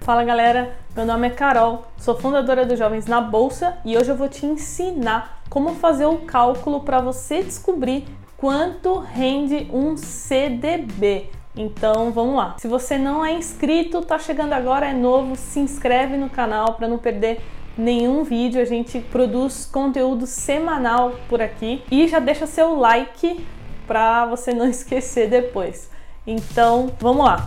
Fala galera, meu nome é Carol, sou fundadora do Jovens na Bolsa e hoje eu vou te ensinar como fazer o cálculo para você descobrir quanto rende um CDB. Então vamos lá. Se você não é inscrito, tá chegando agora, é novo, se inscreve no canal para não perder nenhum vídeo. A gente produz conteúdo semanal por aqui e já deixa seu like para você não esquecer depois. Então vamos lá.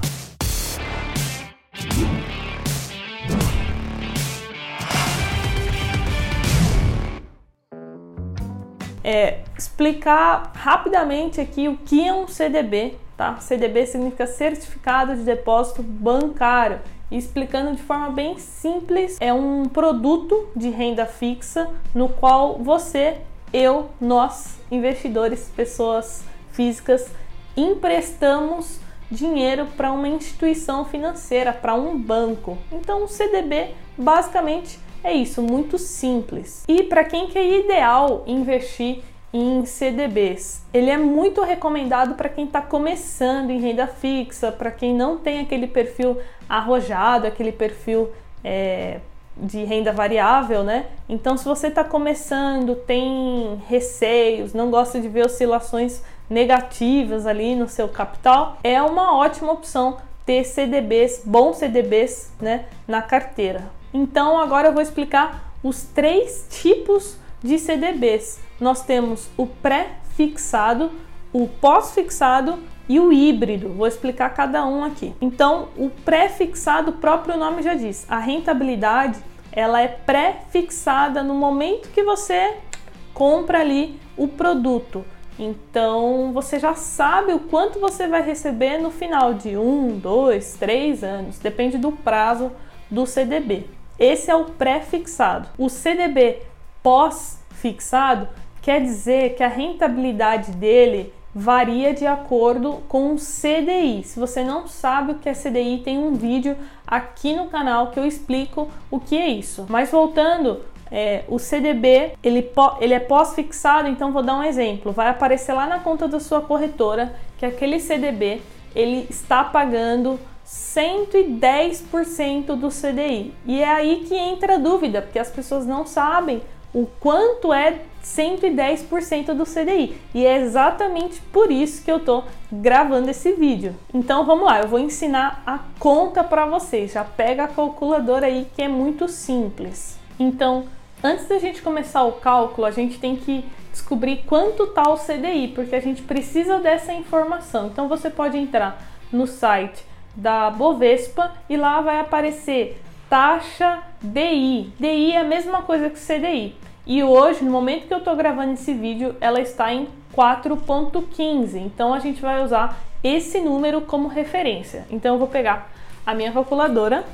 É, explicar rapidamente aqui o que é um CDB, tá? CDB significa Certificado de Depósito Bancário. E explicando de forma bem simples, é um produto de renda fixa no qual você, eu, nós, investidores, pessoas físicas, emprestamos dinheiro para uma instituição financeira, para um banco. Então, o CDB basicamente é isso, muito simples. E para quem que é ideal investir em CDBs? Ele é muito recomendado para quem está começando em renda fixa, para quem não tem aquele perfil arrojado, aquele perfil é, de renda variável, né? Então, se você está começando, tem receios, não gosta de ver oscilações negativas ali no seu capital, é uma ótima opção ter CDBs, bons CDBs, né, na carteira. Então agora eu vou explicar os três tipos de CDBs. Nós temos o pré-fixado, o pós-fixado e o híbrido. Vou explicar cada um aqui. Então, o pré-fixado, o próprio nome já diz, a rentabilidade ela é pré-fixada no momento que você compra ali o produto. Então você já sabe o quanto você vai receber no final de um, dois, três anos, depende do prazo do CDB. Esse é o pré-fixado. O CDB pós-fixado quer dizer que a rentabilidade dele varia de acordo com o CDI. Se você não sabe o que é CDI, tem um vídeo aqui no canal que eu explico o que é isso. Mas voltando, é, o CDB ele, ele é pós-fixado, então vou dar um exemplo. Vai aparecer lá na conta da sua corretora que aquele CDB ele está pagando 110% do CDI. E é aí que entra a dúvida, porque as pessoas não sabem o quanto é 110% do CDI. E é exatamente por isso que eu tô gravando esse vídeo. Então vamos lá, eu vou ensinar a conta para vocês. Já pega a calculadora aí que é muito simples. Então, antes da gente começar o cálculo, a gente tem que descobrir quanto tá o CDI, porque a gente precisa dessa informação. Então você pode entrar no site da Bovespa e lá vai aparecer taxa DI. DI é a mesma coisa que CDI. E hoje, no momento que eu estou gravando esse vídeo, ela está em 4.15. Então a gente vai usar esse número como referência. Então eu vou pegar a minha calculadora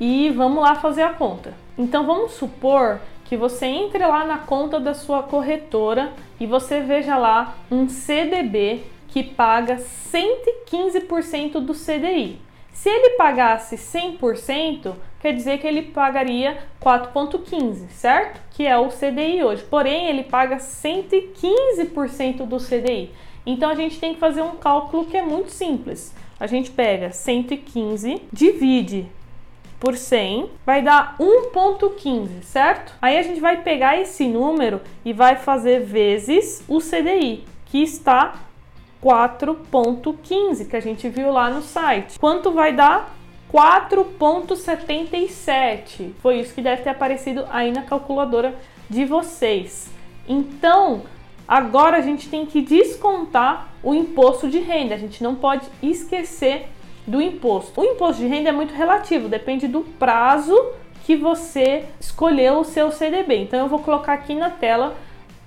e vamos lá fazer a conta. Então vamos supor que você entre lá na conta da sua corretora e você veja lá um CDB que paga 115% do CDI. Se ele pagasse 100%, quer dizer que ele pagaria 4,15, certo? Que é o CDI hoje. Porém, ele paga 115% do CDI. Então a gente tem que fazer um cálculo que é muito simples. A gente pega 115, divide por 100, vai dar 1,15, certo? Aí a gente vai pegar esse número e vai fazer vezes o CDI, que está 4.15 que a gente viu lá no site. Quanto vai dar? 4.77. Foi isso que deve ter aparecido aí na calculadora de vocês. Então, agora a gente tem que descontar o imposto de renda. A gente não pode esquecer do imposto. O imposto de renda é muito relativo, depende do prazo que você escolheu o seu CDB. Então eu vou colocar aqui na tela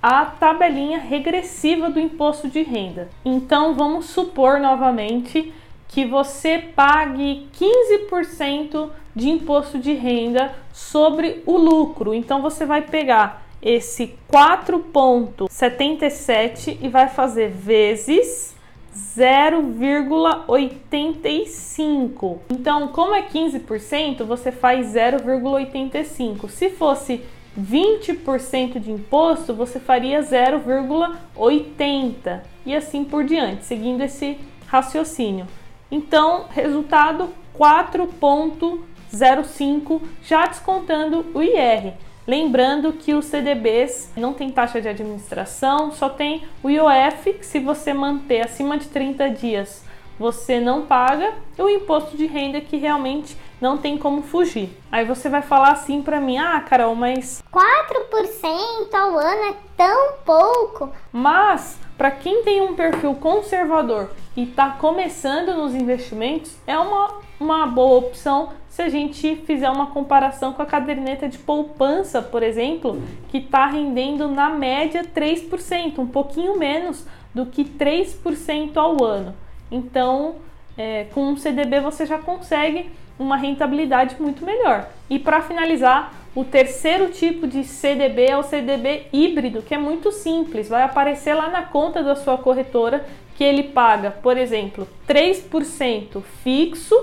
a tabelinha regressiva do imposto de renda. Então vamos supor novamente que você pague 15% de imposto de renda sobre o lucro. Então você vai pegar esse 4.77 e vai fazer vezes 0,85. Então, como é 15%, você faz 0,85. Se fosse 20% de imposto, você faria 0,80 e assim por diante, seguindo esse raciocínio. Então, resultado 4,77. 0,5, já descontando o IR. Lembrando que os CDBs não tem taxa de administração, só tem o IOF, que se você manter acima de 30 dias você não paga, o imposto de renda que realmente não tem como fugir. Aí você vai falar assim para mim: "Ah, Carol, mas 4% ao ano é tão pouco". Mas para quem tem um perfil conservador e está começando nos investimentos, é uma, uma boa opção se a gente fizer uma comparação com a caderneta de poupança, por exemplo, que está rendendo na média 3%, um pouquinho menos do que 3% ao ano. Então, é, com um CDB você já consegue uma rentabilidade muito melhor. E para finalizar, o terceiro tipo de CDB é o CDB híbrido, que é muito simples, vai aparecer lá na conta da sua corretora que ele paga, por exemplo, 3% fixo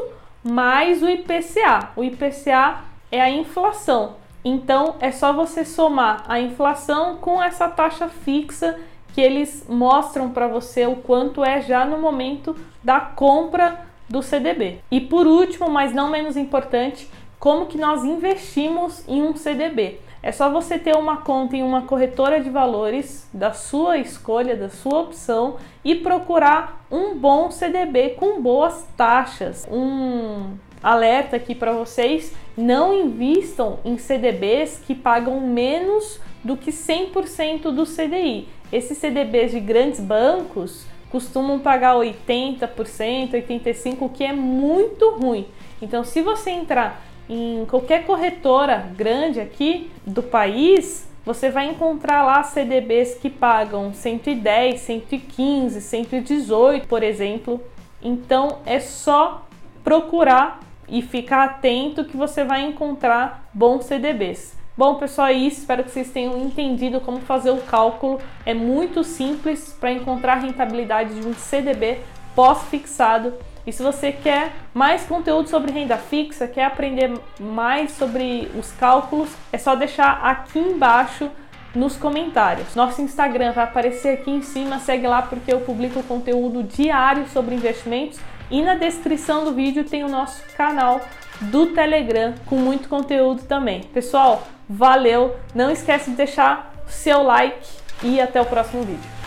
mais o IPCA. O IPCA é a inflação. Então é só você somar a inflação com essa taxa fixa que eles mostram para você o quanto é já no momento da compra do CDB. E por último, mas não menos importante, como que nós investimos em um CDB. É só você ter uma conta em uma corretora de valores da sua escolha, da sua opção e procurar um bom CDB com boas taxas. Um alerta aqui para vocês: não invistam em CDBs que pagam menos do que 100% do CDI. Esses CDBs de grandes bancos costumam pagar 80%, 85%, o que é muito ruim. Então, se você entrar em qualquer corretora grande aqui do país, você vai encontrar lá CDBs que pagam 110, 115, 118, por exemplo. Então é só procurar e ficar atento que você vai encontrar bons CDBs. Bom, pessoal, é isso. Espero que vocês tenham entendido como fazer o cálculo. É muito simples para encontrar a rentabilidade de um CDB pós-fixado e se você quer mais conteúdo sobre renda fixa, quer aprender mais sobre os cálculos, é só deixar aqui embaixo nos comentários. Nosso Instagram vai aparecer aqui em cima, segue lá porque eu publico conteúdo diário sobre investimentos e na descrição do vídeo tem o nosso canal do Telegram com muito conteúdo também. Pessoal, valeu! Não esquece de deixar seu like e até o próximo vídeo.